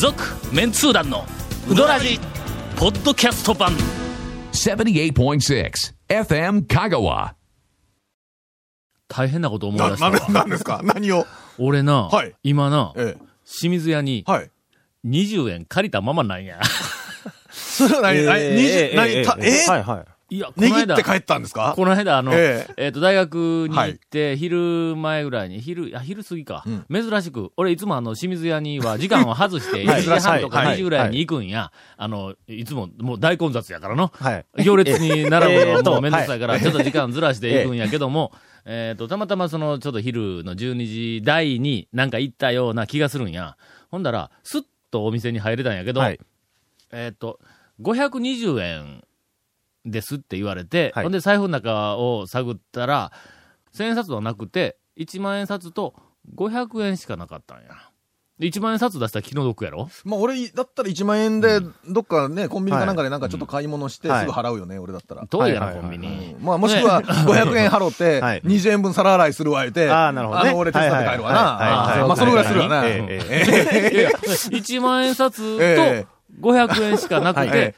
続メンツー団のウドラジポッドキャスト版78.6 FM Kagawa. 大変なこと思いな、出したわな、なんですか？何を？俺な、はい今な、ええ。清水屋にはい。20円借りたままなんや。それは何、何、二十、何、た、え？はいはい。いや、この間。って、帰ったんですか？この間、あの、ええ。っ、と、大学に行って、昼前ぐらいに、昼、いや、昼過ぎか、珍しく、俺いつもあの、清水屋には時間を外して、1時半とか2時ぐらいに行くんや。あの、いつも、もう大混雑やからの。はい。行列に並ぶのもうめんどくさいから、はい。ちょっと時間ずらしていくんやけども、えっと、たまたまその、ちょっと昼の12時台になんか行ったような気がするんや。ほんだら、スッとお店に入れたんやけど、はい。えっと、520円ですって言われて、はい。ほんで財布の中を探ったら、1000円札はなくて、1万円札と500円しかなかったんや。で1万円札出したら気の毒やろ？まあ俺だったら1万円で、どっかね、コンビニかなんかでなんかちょっと買い物してはい。すぐ払うよね、俺だったら。遠いやろ、はいはいはい。コンビニ。まあもしくは 500円払って はい、20円分皿洗いするわ言うて、あーなるほどね。あの、俺手伝って帰るわな。まあそのぐらいするわな。ええええいやい。や1万円札とええ。500円しかなくて、はい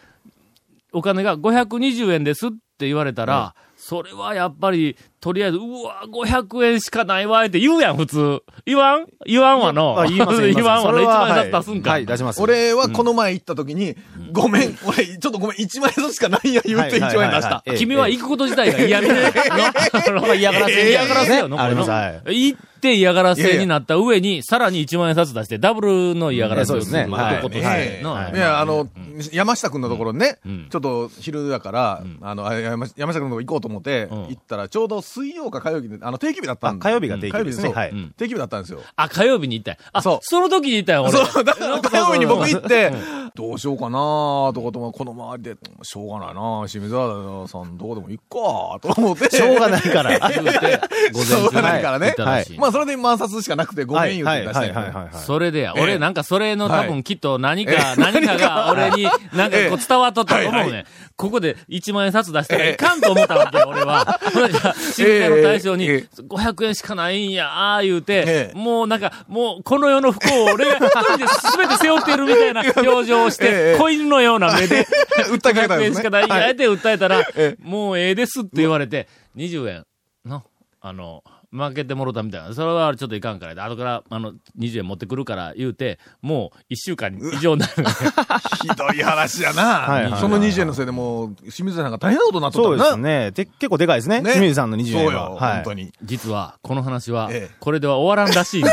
お金が520円ですって言われたら、それはやっぱり、とりあえず、うわ、500円しかないわ、って言うやん、普通。言わん？言わんわの。あ言います言います 言わんわの。1それは万円札出すんか。はい、出します。俺はこの前行った時に、ごめん、俺、ちょっとごめん、1万円ずつしかないや言うて1万円出した。ええ君は行くこと自体が嫌みで、の嫌がらせ嫌がらせよの、これのありますはい行って嫌がらせになった上に、さらに1万円札出して、ダブルの嫌がらせをする男として。はい。や、あの、山下くんのところにね、ん。ちょっと昼だから、あの、あ山山下くんのとこ行こうと思って、うん。行ったら、ちょうど水曜か火曜日で、あの、定期日だったんあ火曜日が定期日ですね。定期日だったんですよ。あ、火曜日に行った。あ、そう。その時に行ったよ、俺。そう、火曜日に僕行ってうん、どうしようかなとかとも、この周りで、しょうがないな清水原さんどこでも行くかと思って。しょうがないから。言うて、午前しょう中がないからね行ったらしい。まあ、それで万冊しかなくて、ごめん言うて出したんやはいはいはいはい。それで俺なんかそれの多はい分きっと何か、何かが俺になんかこう伝わっとったと思うね。ここで1万円札出したらいかんと思ったわけよ、俺は。ほらじゃあ、の大将にえ500円しかないんや、ああ言うてえ、えもうなんか、もうこの世の不幸を俺が一人で全て背負っているみたいな表情をしえてえ、子犬のような目で、訴えたん500ですね。円しかないんや、って訴えたらええ、もうええですって言われて、20円の、あの、負けてもろたみたいな。それはちょっといかんからで、後から、あの、20円持ってくるから言うて、もう1週間以上になる。ひどい話やな。はいはいその20円のせいでもう、清水さんが大変なことになっとったそう。ですね。で結構でかいですね。ね清水さんの20円は。そうよ、はい本当に。実は、この話はええ、これでは終わらんらしいんだ。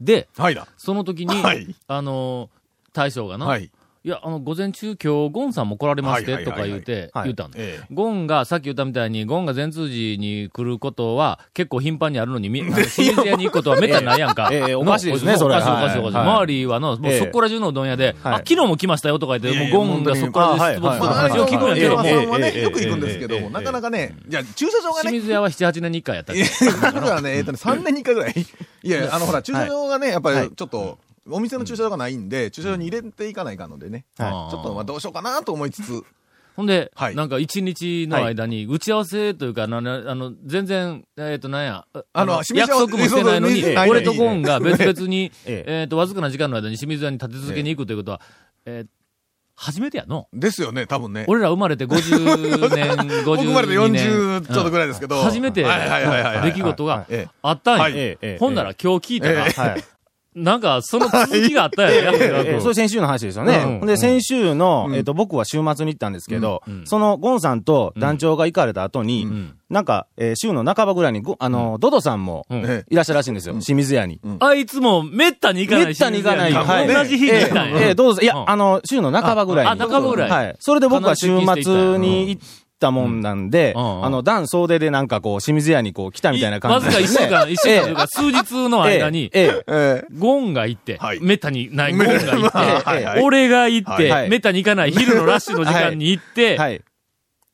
で、はいだ。その時に、はいあの、大将がな、、はいい。や、あの、午前中今日、ゴンさんも来られまして、とか言うて、はい。言ったの。ええ。ゴンが、さっき言ったみたいに、ゴンが全通寺に来ることは、結構頻繁にあるのに、清水屋に行くことはめったにないやんか。ええおかしいですねそれおかしいおかしいおかしい。はい。周りはの、もうええ。そこら中のうどん屋で、はい。あ、昨日も来ましたよとか言って、もうゴンがそこから出没するはいはい。まあ、話を聞くんやけども、よく行くんですけどなかなかね、じゃあ駐車場がね、清水屋は7、8年に1回やった だからね、えっとね、3年に1回ぐらい。いや、あの、ほら、駐車場がね、やっぱりちょっと、お店の駐車場がないんで、駐車場に入れていかないかんのでね、ちはい。ょっとまあどうしようかなと思いつつ、ほんで、はい。なんか一日の間に打ち合わせというか、ななあの、全然、えっ、と、なんや、あの約束もしてないのに俺とゴンが別々に、ええ。っと、わずかな時間の間に清水屋に立て続けに行くということは、えー初めてやの？ですよね、多分ね。俺ら生まれて50年、52年。僕生まれて40ちょっとぐらいですけど。うん。初めて出来事がええ。あったんはい。や。ええ。ほんなら今日聞いたら、え。はい。なんかその続きがあったやん、約ええそれ先週の話ですよね。で、先週の、うん。えっ、と、僕は週末に行ったんですけど、その、ゴンさんと団長が行かれた後に、ん。なんか、えー週の半ばぐらいにご、あの、ドドさんも、うん。えいらっしゃるらしいんですよ。清水屋に。あいつもめったに行かないめったに行かない。はい。同じ日に行ったんや。えどうぞ。いや、うん。あの、週の半ばぐらいに。ああ半ばぐらい。はい。それで僕は週末に行っったもんなんで、うん。うんうん。あの、段総出でなんかこう、清水屋にこう、来たみたいな感じわずか一週間、一週間というか数日の間に、ええ、ええ。ゴンが行ってはい、めったにないゴンが行って、はいはい俺が行って、はい。めったに行かない昼のラッシュの時間に行って、えはい。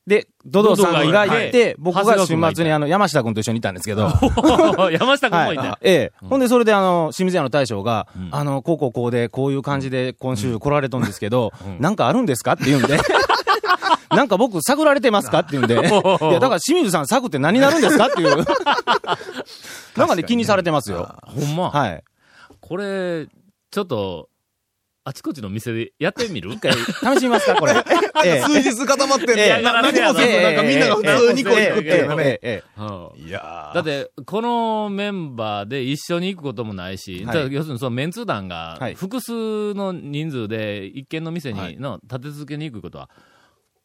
で、ドドさんがいて僕が週末にあの、山下君と一緒にいたんですけど、山下君もいた。よ。ええ。ほんで、それであの、清水屋の大将が、うん。あの、こうこうこうで、こういう感じで今週来られとんですけど、うん。なんかあるんですかって言うんで、なんか僕探られてますか？って言うんで、いや、だから清水さん探って何になるんですか？っていう。なんかね、気にされてますよ。ほんま。はい。これ、ちょっと、あちこちの店でやってみる？一回、試しますか、これ。ええ。数日固まってんええ。ね。な何もせず、なんかみんなが普通にこう行くっていうのね。いやだって、このメンバーで一緒に行くこともないし、要するにそのメンツ団がはい。複数の人数で一軒の店はい。にの立て続けに行くことは、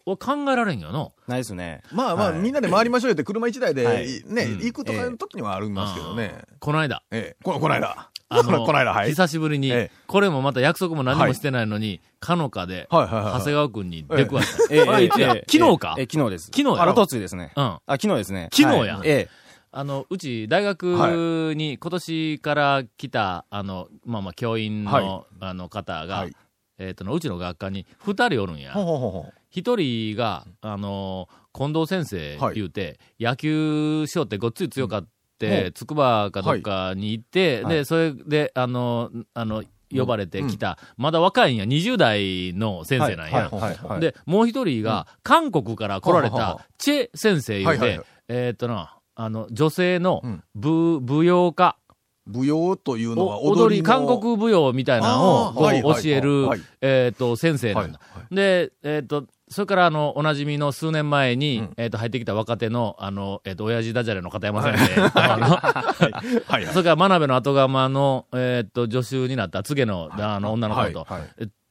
俺考えられんよの。ないですね。まあまあ、はいみんなで回りましょうよって車一台で、はいね、うん行くとかいう時にはありますけどね。この間、ええ、この、この間。あこの、この間、はい。久しぶりに、ええこれもまた約束も何もしてないのに、かのかで、はいはいはい。長谷川君に出くわした。ええあれいつやええ昨日か？ええ昨日です。昨日やあらとついですね。うん。あ、昨日ですね。昨日やはいえあの、うち、大学に今年から来た、あの、まあまあ、教員の、はいあの方が、はいえっ、との、うちの学科に二人おるんやほ。うほうほうほう。一人が、あの、近藤先生はい。言うて、野球しようってごっつい強かっほて、う筑波かどっかに行って、はい。で、それで、あの、あの、呼ばれてきた、まだ若いんや、20代の先生なんや。で、もう一人が、韓国から来られた、チェ先生言うてえーっとな、あの、女性のうん。舞、舞踊家、舞踊というのはお踊り、の韓国舞踊みたいなのを教えるはい、えーっと、先生なんだ。はい。で、えーっと、それから、あの、おなじみの数年前に、うん。えーっと、入ってきた若手の、あの、えーっと、親父ダジャレの片山先生。あのはい。はい。それから、真鍋の後釜の、えーっと、助手になった、柘植の、あの、女の子と、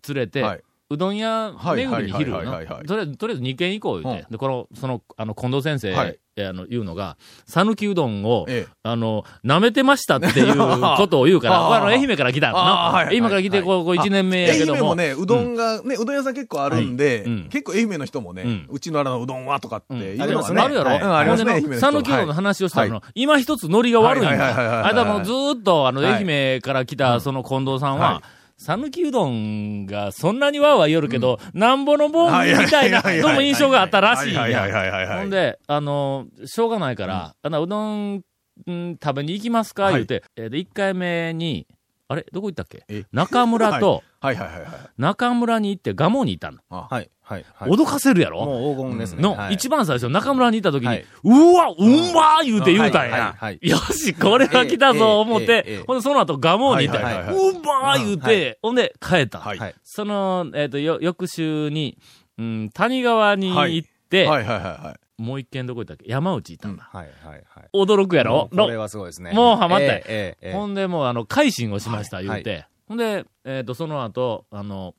連れて、はいうどん屋巡りに昼はいはいはいはいはい。とりあえず、とりあえず2軒行こう言うて、で、この、その、あの、近藤先生、あの、言うのが、讃岐うどんを、ええ。あの、舐めてましたっていう ことを言うから、あの、愛媛から来たの今から来て、こう、こう1年目やけども。愛媛もね、うどんが、ね、うどん屋さん結構あるんで、結構愛媛の人もね、ううんちのあのうどんはとかってうん。いう。のあるやろ、うんありますね、讃岐うどんの話をしたの、は今一つノリが悪いんだ。あれだもうずーっと、あの、はい愛媛から来た、その近藤さんは、はい讃岐うどんがそんなにわーわー言おるけど、なんぼのもんみたいな、どうも印象があったらしい。んはいはいや。ほんで、あの、しょうがないから、あの、うどん、ん食べに行きますかはい。言うて、えーで、1回目に、あれどこ行ったっけ？え中村と、はいはいはいはい。中村に行って、蒲生に行ったの。はい、はい、はい。脅かせるやろ？もう黄金ですね。の、はい一番最初、中村に行った時に、はいうわ、うんまー言うて言うたんやはい。よし、これは来たぞ、思ってほんで、その後、ガモに行ったいはいはいうんまー言うて、ほんで、帰ったの。はい。はいその、えっと、よ翌週に、うん、谷川に行って、はいはいはいはい。もう一軒どこ行ったっけ？山内行ったんだ。はい、はい、はい。驚くやろ？これはすごいですね。もうハマったよほんで、もう、あの、改心をしました、はい言うて。ほんで、えっ、と、その後、あの、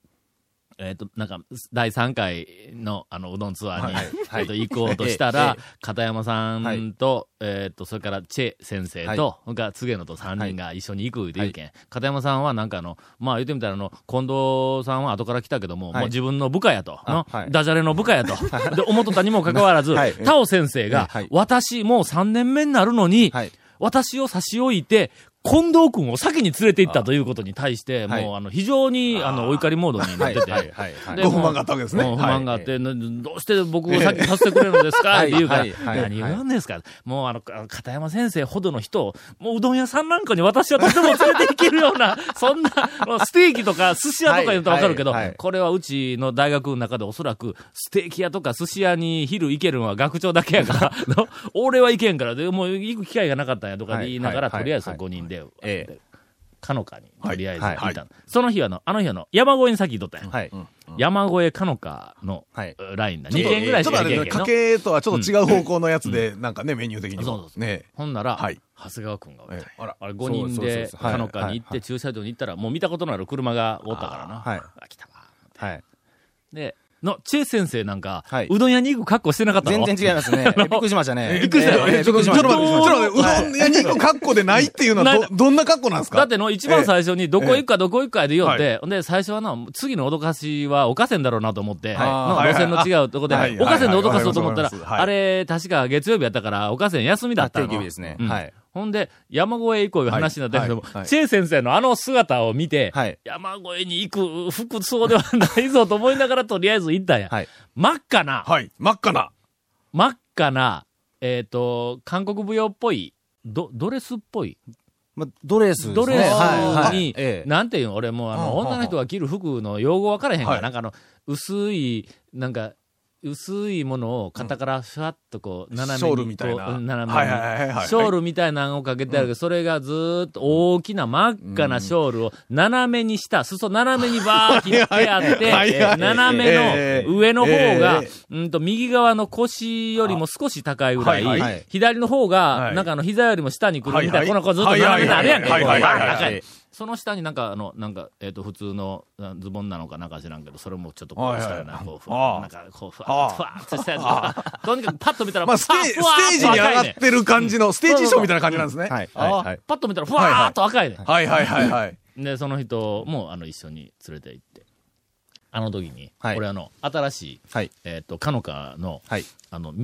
えっ、と、なんか、第3回の、あの、うどんツアーに、はいはい。えっと、行こうとしたえらえ、片山さんと、えっ、と、それから、チェ先生はい。と、それから、菅野と3人が一緒に行くって言うけん。片山さんは、なんかあの、まあ、言ってみたら、あの、近藤さんは後から来たけども、はい。もう自分の部下やと、ダジャレの部下やと。で、思っとったにもかかわらず、はい。タオ先生が、はい。私、もう3年目になるのに、はい。私を差し置いて、近藤君を先に連れて行ったということに対して、はい。もう、あの、非常に、あの、お怒りモードになってて、はい、はい、はい。でご不満があったわけですね。不満があって、どうして僕を先にさせてくれるのですか？はい。って言うから、何を言わんですか？もうあの、片山先生ほどの人を、もううどん屋さんなんかに私はとても連れて行けるような、そんな、ステーキとか寿司屋とか言うとわかるけど、これはうちの大学の中でおそらく、ステーキ屋とか寿司屋に昼行けるのは学長だけやから、の 俺は行けんから、でもう行く機会がなかったんやとかで言いながら、とりあえず5人で、ええかのかに、とりあえずはいはいその日はあの、あの日はあの、山越えに先行っとったんや。はい。山越えかのかのはい。ラインだ。2ちょっと軒ぐらいしちょっとあれね、家か行けんけんの。計とはちょっと違う方向のやつで、なんかね、メニュー的にも。そうそうそうね。ほんなら、はい長谷川くんがおったあら。あれ5人でかのかに行って駐車場に行ったら、もう見たことのある車がおったからな。はい。あ、来たわ。はい。で、の、チェ先生なんか、はい。うどん屋に行く格好してなかったの？全然違いますね。びっくりしましたね。びっくりしたよ。えええちょっと、ちょっと待って、ちょっと待って、うどん屋に行く格好でないっていうのはど、どんな格好なんですか？だっての、一番最初に、どこ行くかどこ行くかで言おって、ほんで、最初はな、次の脅かしは、岡線だろうなと思って、のはい。路線の違うとこで、はい。岡線で脅かそうと思ったらはい。はい、はい。あれ、確か月曜日やったから、岡線休みだったの。定休日ですねうんはいほんで、山越え行こういう話になったけども、はいはい。チェイ先生のあの姿を見て、はい。山越えに行く服装ではないぞと思いながらとりあえず行ったんや。はい。真っ赤な、はい。真っ赤な。真っ赤な、えっ、と、韓国舞踊っぽい、ド、ドレスっぽい、まあ、ドレス。ドレスに、はいはい。ええ。なんていうの？俺もうあの、女の人が着る服の用語分からへんから、はい。なんかあの、薄い、なんか、薄いものを肩からシュワッとこう、斜めに。ショールみたいな。斜めに。はいはいはいはい。ショールみたいなのをかけてあるけど、それがずーっと大きな真っ赤なショールを斜めにした、裾斜めにバー切ってあって、斜めええの上の方がえ、うんと、右側の腰よりも少し高いぐらい、左の方が、はい。なんかあの、膝よりも下に来るみたいな、この子ずっと斜めにあるやんけ。その下になんか、あの、なんか、えっ、と、普通のあズボンなのかなんか知らんけど、それもちょっとこう、はいはい下からな、こう、ふあわあなんか、こう、ふあわふわっとしたやつがとにかくパッと見たら、まあ、ステージ、に上がってる感じの、ステージショーみたいな感じなんですね。はい。あはい。はい。パッと見たら、ふわーっと赤いね。はいはいはいはい。で、その人も、あの、一緒に連れて行って、あの時に、はい俺あの、新しい、はい。えっ、と、かのかの、はい。あの、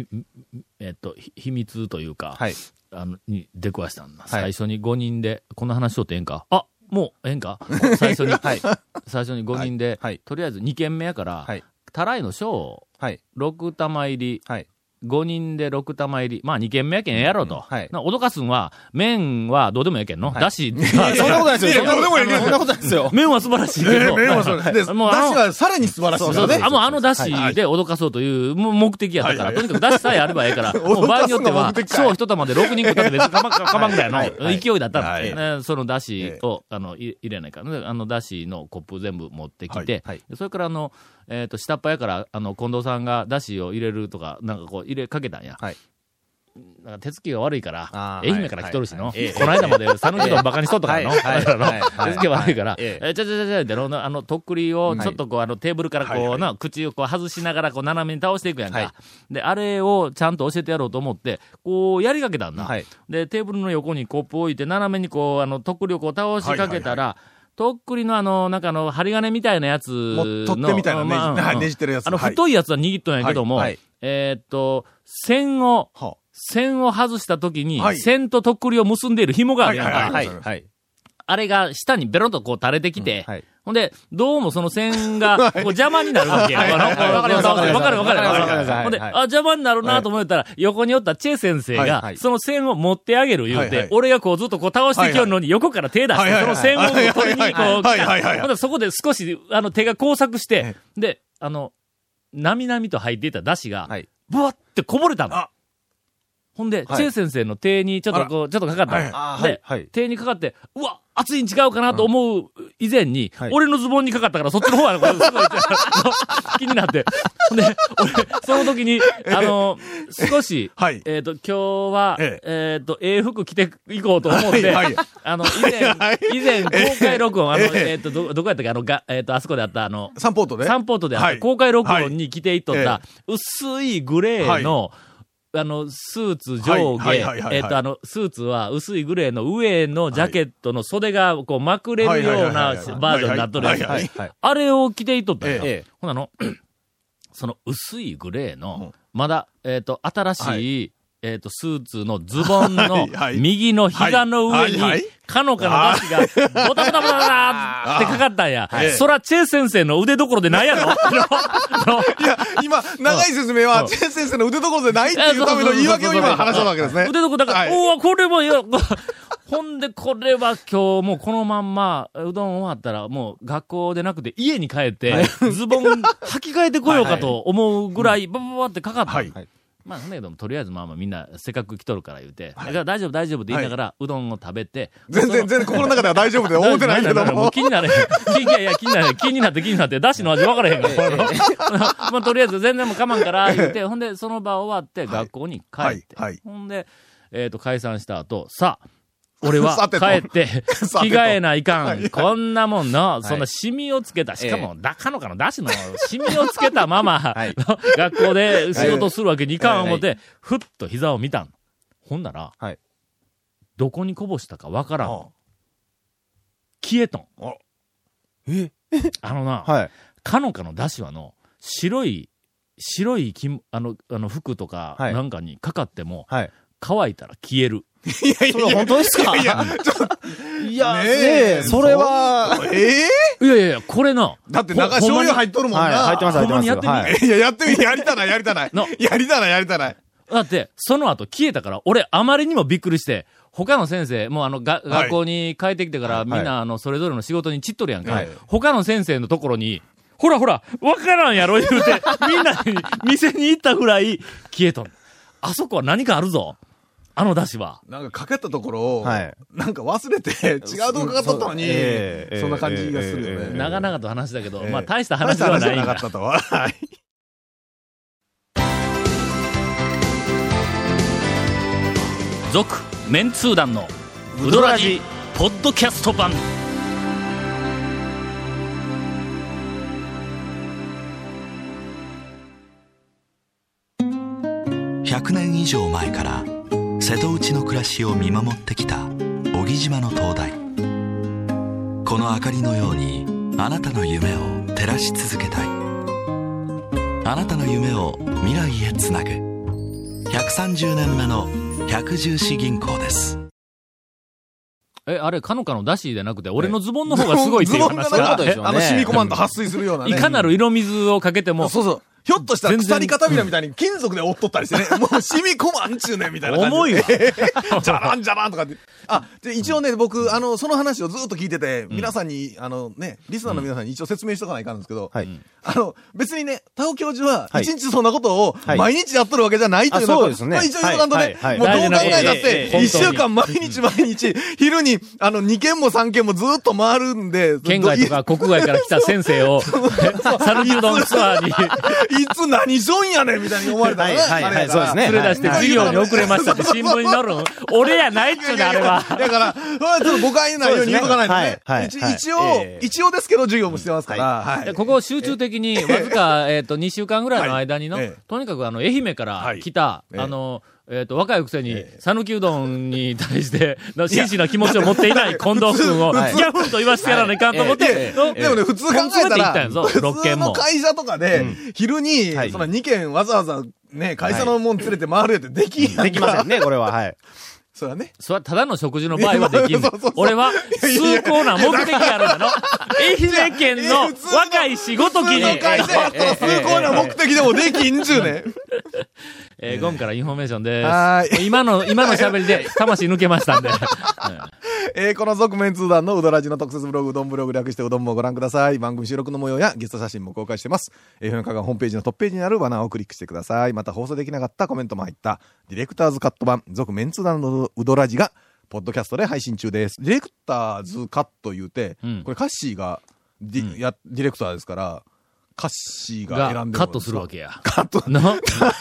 えっ、と、ひ秘密というか、はい。あの、に出くわしたんだ。最初に5人で、こんな話しとってええんかあ、もうええんか？最初に、はい。最初に5人で、はいとりあえず2軒目やから、はい。たらいの小はい。6玉入り、はい。5人で6玉入り、まあ2軒目やけんええやろと。はいな脅かすんは、麺はどうでもええけんの、はいだし、そんなことないですよ。どうでもいいけどそんなことないですよ。麺は素晴らしい麺はそうで、だしもうあのがさらに素晴らしいからねあ。もうあのだしで脅かそうというも目的やったから、はいとにかくだしさえあればええから、もう場合によっては小一玉で6人食ったって別にかまんぐらいのはいはい勢いだったの。はいねそのだしを、あの、い入れないから、であのだしのコップ全部持ってきて、はいでそれからあの、えっ、と、下っ端やから、あの、近藤さんがだしを入れるとか、なんかこう入れかけたんや。はいなんか手つきが悪いから、愛媛から来とるしの、はいはい この間まで佐野うどんバカにしとったからの、手つきが悪いから、ええ、ちゃちゃちゃちゃっての、あの、とっくりをちょっとこう、あの、テーブルからこう、はいはいな、口をこう外しながらこう、斜めに倒していくやんか。はいで、あれをちゃんと教えてやろうと思って、こう、やりかけたんだ。はいで、テーブルの横にコップを置いて、斜めにこう、あの、とっくりをこう倒しかけたら、とっくりのあの、なんかあの、針金みたいなやつの。取っ手みたいなねじまあはい ねじってるやつあの、はい太いやつは握っとんやけども、はいはいえーっと、線を、は線を外した時に、はい線ととっくりを結んでいる紐があるやんか。はいはい。はい。あれが下にベロンとこう垂れてきて、はい。ほんで、どうもその線が、こう邪魔になるわけや。わかります。わかります。わかるわかるわかる。わかります。ほんで、はいあ、邪魔になるなと思ったら、横におったチェ先生がその線を持ってあげる言うて俺がこうずっとこう倒してきよるのに横から手出して、その線を取りにこう来た。ほんで、そこで少し、あの、手が工作して、で、あの、なみなみと入っていた出汁がはい、ブワってこぼれたの。あ。ほんで、はい。チェ先生の手にちょっとこう、ちょっとかかった。のはで、手にかかって、うわ、熱いん違うかなと思う以前に、はい。俺のズボンにかかったから、そっちの方は、これすごい気になって。で、俺、その時に、あの、少し、はい。えっ、と、今日は、ええ。っ、と、ええ服着ていこうと思って、はいはい。あの、以前、はい以前、公開録音、あの、ええ。えっ、と、ど、どこやったっけ？あの、が、えっ、と、あそこであった、あの、サンポートでサンポートであっ公開録音に着ていっとったは、薄いグレーの、あの、スーツ上下えっと、あの、スーツは薄いグレーの上のジャケットの袖がこうまくれるようなバージョンになっとるやつ。あれを着ていっとったよ。えええ。ほなの、その薄いグレーうん。の、まだ、えっと、新しい、えっと、スーツのズボンの はいはい右の膝の上にはいはい、かのかの出汁が、ボタボタボタボタってかかったんやはい。そら、チェ先生の腕どころでないやろいや、今、長い説明は、チェン先生の腕どころでないっていうための言い訳を今話したわけですね。腕どころだから、はいおおこれもよ、ほんで、これは今日もうこのまんま、うどん終わったらもう学校でなくて家に帰って、ズボン履き替えてこようかと思うぐらい、ババババってかかった。はいまあ、だけども、とりあえずまあまあみんなせっかく来とるから言うて、だから大丈夫大丈夫って言いながら、うどんを食べて、全然、全然心の中では大丈夫で思ってないけども もう。気になれへん。気いやいや、気になれへん。気になって気になって、だしの味分からへんから。まあ、とりあえず全然もう我慢から言って、ほんで、その場終わって学校に帰って、ほんで、えっ、と、解散した後、さあ、俺は 帰って、着替えないかん。こんなもんの、そんなシミをつけた、しかも、だかのかのだしの、シミをつけたまま、学校で仕事するわけにいかん思って、ふっと膝を見たん。ほんなら、はい。どこにこぼしたかわからん。あ消えとん。え？あのな、はい。かのかのだしはの、白い、白いきあの、あの服とかはい。なんかにかかっても、はい。乾いたら消える。いやいそれは本当ですか？いや、ちょっと、いや、ねねええ、それは、ええいやいやいや、これな、だって中醤油入っとるもんな。はい、入ってます、入ってます。やってみはいいや、やってみ、やりたない、やりたないの。やりたない、やりたない。だって、その後消えたから、俺、あまりにもびっくりして、他の先生、もうあの、が、はい学校に帰ってきてから、みんな、あの、それぞれの仕事に散っとるやんか。はい他の先生のところに、ほらほら、わからんやろ、言うて、みんなに、店に行ったぐらい、消えとん。あそこは何かあるぞ。あの出汁は。なんかかけたところを、はいなんか忘れて、違うとこかかったのに、そんな感じがするよね。ええ長々と話だけど、ええまあ、大した話ではなないんだかったとは。はい。続、メンツー団の、ウドラジ、ポッドキャスト版。100年以上前から瀬戸内の暮らしを見守ってきた小木島の灯台この明かりのようにあなたの夢を照らし続けたいあなたの夢を未来へつなぐ130年目の百十四銀行ですえ、あれ、かのかの出汁じゃなくて、俺のズボンの方がすごいっていう話ズボンがが。そういうことでしょうねあの、染み込まんと撥水するようなね。いかなる色水をかけても、そうそう。ひょっとしたら鎖片びらみたいに金属で折っとったりしてね、もう染み込まんちゅうねんみたいな感じで。重いわ。じゃらんじゃらんとかって。あ、で一応ね、僕、あの、その話をずっと聞いてて、皆さんに、あのね、リスナーの皆さんに一応説明しとかないかんですけど、はい。あの、別にね、田尾教授は、はい。一日そんなことをはい。毎日やっとるわけじゃないというのはあそうですね。まあ一応言うとかんとね、はいはい。もうどう考えたって、ええ一週間毎日毎日、昼に、あの、二件も三件もずっと回るんで、県外とか国外から来た先生を、サルキュードンツアーに。い いつ何しょんやねんみたいに思われたらね。はいはいはいあれやから。そうですね。連れ出して授業に遅れましたって新聞に載るん 俺やないっちゅうね、あれは。だから、それはちょっと誤解ないように言うとかないとね。はい一一応、ええ。一応ですけど授業もしてますから、はい。でここ集中的に、わずか、えっと、2週間ぐらいの間にの、とにかくあの、愛媛からはい。来た、ええ。あの、えっ、と、若いくせに、讃岐うどんに対して、の真摯な気持ちを持っていない近藤君を、ギはいャフンと言わせてやらないかんと思って、のでもね、普通考えたら、普6件も通の会社とかで、昼に、はい。その2件わざわざね、会社のもん連れて回るやってできんやんか。できませんね、これは。はい。それはね。そただの食事の場合はできん 俺は、崇高な目的があるんだの。愛媛県の若い仕事機に普通の、会社やったら崇高な目的でもできんちゅうね。えーゴンからインフォメーションではす。今の、今の喋りで魂抜けましたんで。えーこの続面通談のうどらじの特設ブログ、うどんブログ略してうどんもご覧ください。番組収録の模様やゲスト写真も公開してます。FM 香川ホームページのトップページにあるバナーをクリックしてください。また放送できなかったコメントも入った、ディレクターズカット版、続メンツー団のうどらじが、ポッドキャストで配信中です。ディレクターズカット言うて、うんこれカッシーがディ,、や、ディレクターですから、カッシーが選がんでカットするわけや。カット。の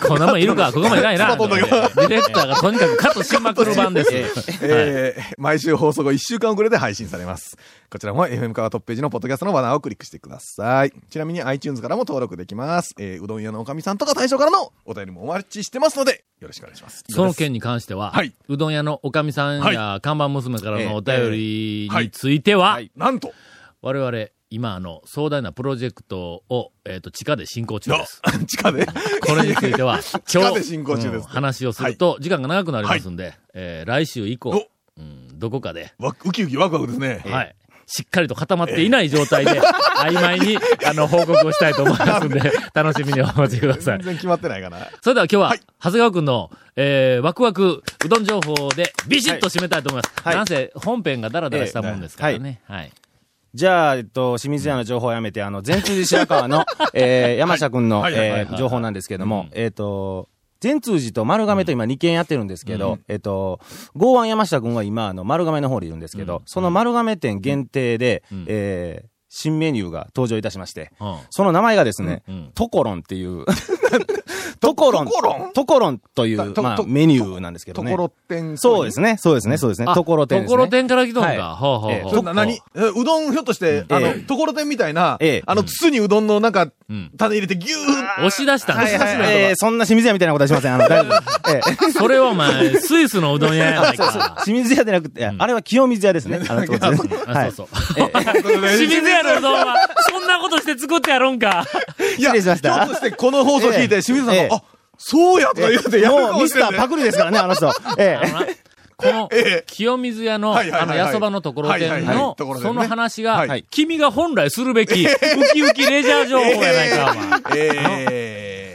こんなもんいるか、ここまでいないな。ディレクターがとにかくカットしまくる版です。えー毎週放送後1週間遅れで配信されます。こちらも FM 川トップページのポッドキャストのバナーをクリックしてください。ちなみに iTunes からも登録できます。えーうどん屋のおかみさんとか大将からのお便りもお待ちしてますので、よろしくお願いします。その件に関しては、はいうどん屋のおかみさんや看板娘からのお便りについては、はいなんと、我々、今、あの、壮大なプロジェクトを、えっ、と、地下で進行中です。地下で？これについては、地下で進行中ですうん話をすると、時間が長くなりますんで、えー来週以降、うん、どこかで、わウキウキワクワクですね。はい。しっかりと固まっていない状態で、曖昧に、あの、報告をしたいと思いますんで、楽しみにお待ちください。全然決まってないかな。それでは今日は、はい長谷川くんの、えー、ワクワクうどん情報でビシッと締めたいと思います。はいなんせ、本編がダラダラしたもんですからね。はい。じゃあ、えっと、清水屋の情報をやめて、あの、全通寺白川の、えー、山下くんの、えー、情報なんですけどもうん、えっと、全通寺と丸亀と今2軒やってるんですけど、えっと、剛腕山下くんは今、あの、丸亀の方にいるんですけど、その丸亀店限定で、ん。えー、新メニューが登場いたしまして、うん。その名前がですね、うん。トコロンっていう、トコロントコロン？トコロンという、まあ、メニューなんですけどね。ところてん。そうですね、そうですね、そうですね。ところてんですね。ところてんから来とんか。はいほうほうほう。そんな何？えうどんひょっとして、あの、ええところてんみたいなええ、あの、筒にうどんのなんかん、種入れてギュー押し出したんですはいはい、えーそんな清水屋みたいなことはしません。あの、大丈夫 それはお前、スイスのうどん屋やないか。清水屋でなくて、あれは清水屋ですね。あの、そうそう。清水屋のうどんは、そんなことして作ってやろんか。いや、失礼しましたひょっとしてこの放送聞いて、清水さんええ、あ、そうやとか言うてやるかもうミスターパクリですからね、あの人。ええこの、清水屋の、あの、やそばのところてんはいはいはの、その話が、君が本来するべき、ウキウキレジャー情報やないか、お前。え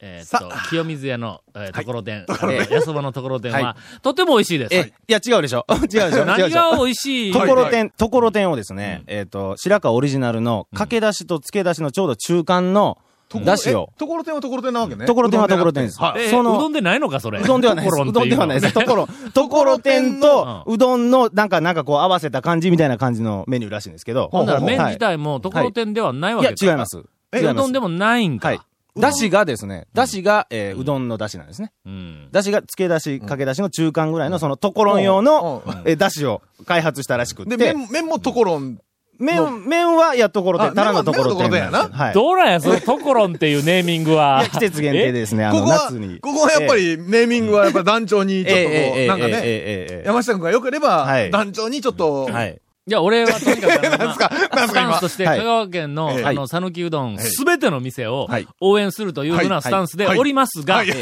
えーっと、清水屋の、えところてん、えやそばのところてんは、とても美味しいです。いや、違うでしょ。違うでしょ。何。が美味しいところてん、ところてんをですね、えっと、白川オリジナルの、かけ出しと漬け出しのちょうど中間の、だしを。えところてんはところてんなわけね。ところてんはところてんですそのうどんでないのか、それ。うどんではないです。ところうどんではないです。ところ、ところてんと、うどんの、なんか、なんかこう合わせた感じみたいな感じのメニューらしいんですけど。ほんなら麺はい自体もところてんではないわいや、違います。え、違いうますどんでもないんか。はい。だしがですね、だしが、えーうどんのだしなんですね。うん。だしが、漬けだし、かけだしの中間ぐらいの、その、ところん用のえーだしを開発したらしくで、て、麺、麺もところん。麺、麺はやっところで、たらのところで。やな。はい。どうなんや、そのところんっていうネーミングは。季節限定ですね、あの、夏に。ここはやっぱり、ネーミングはやっぱ団長に、ちょっとこう、なんかね、山下君がよければ、団長にちょっと、はい。いや、俺はとにかく、なんすか、なんすか、スタンスとして、香川県の、あの、讃岐うどん、すべての店を、応援するというふうなスタンスでおりますが、い。や、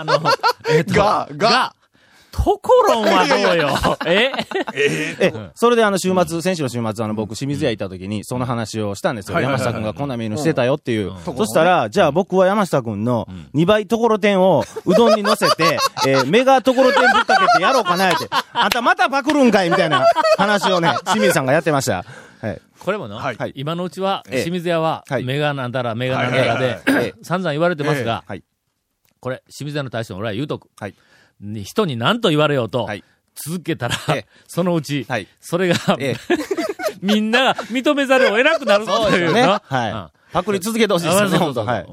あの、えっと、が、が、トコロンはどうよ。え？え、それであの週末、先週の週末、あの僕、清水屋行った時に、その話をしたんですよ。山下君がこんなメニューしてたよっていう。うんそしたら、じゃあ僕は山下君の2倍ところてんをうどんに乗せて、えーメガところてんぶっかけてやろうかなって。あんたまたパクるんかいみたいな話をね、清水さんがやってました。はい。これもの、はい今のうちは、ええ清水屋は、はいメガなんだら、メガなんだらで、散々言われてますが、はい。これ、清水屋の大将、俺は言うとく。はい。に人に何と言われようと、はい。続けたら、ええ。そのうち、はい。それが、え みんなが認めざるを得なくなる。というのはい。パクリ続けてほしいですよね。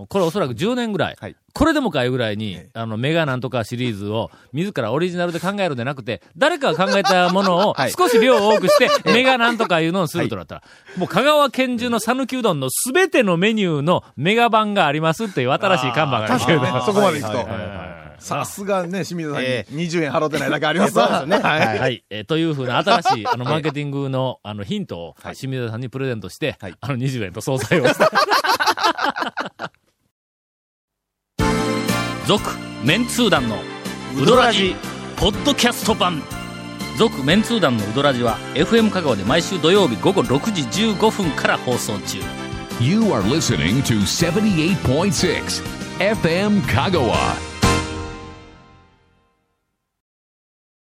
これおそらく10年ぐらい。はい。これでもかいうぐらいに、あの、メガなんとかシリーズを、自らオリジナルで考えるんじゃなくて、誰かが考えたものを はい。少し量を多くして、メガなんとかいうのをするとなった。ら、もう香川県中の讃岐うどんのすべてのメニューのメガ版がありますっていう新しい看板があります確かに、そこまで行くと。さすがね、清水さんにえ20円払ってないだけありますわ。そうですよね。はい。はい。えーというふうな新しい、あの、マーケティングの、あの、ヒントを、清水さんにプレゼントして、はいあの、20円と総裁をした。続、メンツー団の、ウドラジ、ポッドキャスト版。続、メンツー団のウドラジは、FM 香川で毎週土曜日午後6時15分から放送中。You are listening to 78.6 FM Kagawa.